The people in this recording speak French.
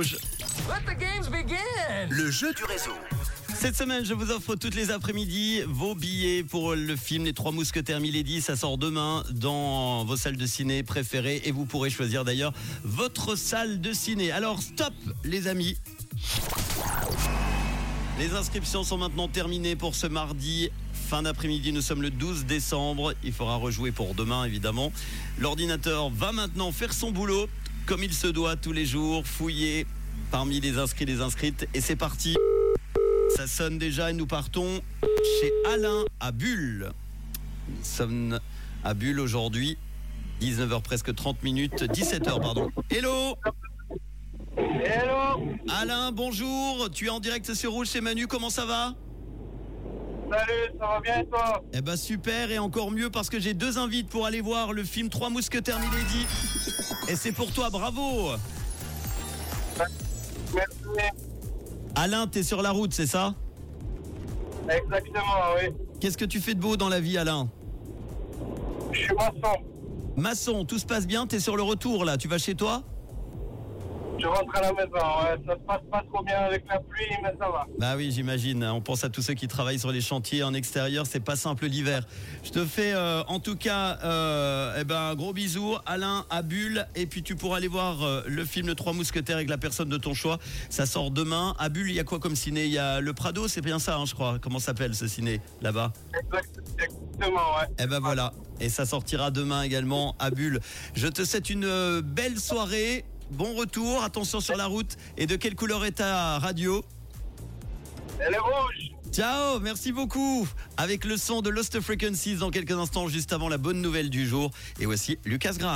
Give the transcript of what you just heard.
Rouge. Let the games begin. Le jeu du réseau. Cette semaine, je vous offre toutes les après-midi vos billets pour le film Les Trois Mousquetaires Milady. Ça sort demain dans vos salles de ciné préférées et vous pourrez choisir d'ailleurs votre salle de ciné. Alors stop les amis. Les inscriptions sont maintenant terminées pour ce mardi. Fin d'après-midi, nous sommes le 12 décembre. Il faudra rejouer pour demain, évidemment. L'ordinateur va maintenant faire son boulot, comme il se doit tous les jours, fouiller parmi les inscrits les inscrites. Et c'est parti. Ça sonne déjà et nous partons chez Alain à Bulle. Nous sommes à Bulle aujourd'hui. 19h presque 30 minutes. 17h, pardon. Hello Hello Alain, bonjour. Tu es en direct sur Rouge chez Manu. Comment ça va? Salut, ça va bien et toi Eh ben super et encore mieux parce que j'ai deux invites pour aller voir le film Trois Mousquetaires Milady. Et c'est pour toi, bravo Merci. Alain, t'es sur la route, c'est ça Exactement, oui. Qu'est-ce que tu fais de beau dans la vie, Alain Je suis maçon. Maçon, tout se passe bien, t'es sur le retour là, tu vas chez toi Je rentre à la maison. Ouais. Ça se passe pas trop bien avec la pluie, mais ça va. Bah oui, j'imagine. On pense à tous ceux qui travaillent sur les chantiers en extérieur. C'est pas simple l'hiver. Je te fais euh, en tout cas euh, eh ben, un gros bisou, Alain à Bulle. Et puis tu pourras aller voir euh, le film Le Trois Mousquetaires avec la personne de ton choix. Ça sort demain. À Bulle, il y a quoi comme ciné? Il y a le Prado, c'est bien ça, hein, je crois. Comment s'appelle ce ciné là-bas? Exact- Exactement, ouais. Eh ben voilà. Et ça sortira demain également à Bulle. Je te souhaite une belle soirée. Bon retour. Attention sur la route. Et de quelle couleur est ta radio Elle est rouge. Ciao, merci beaucoup. Avec le son de Lost Frequencies dans quelques instants, juste avant la bonne nouvelle du jour. Et voici Lucas Graham.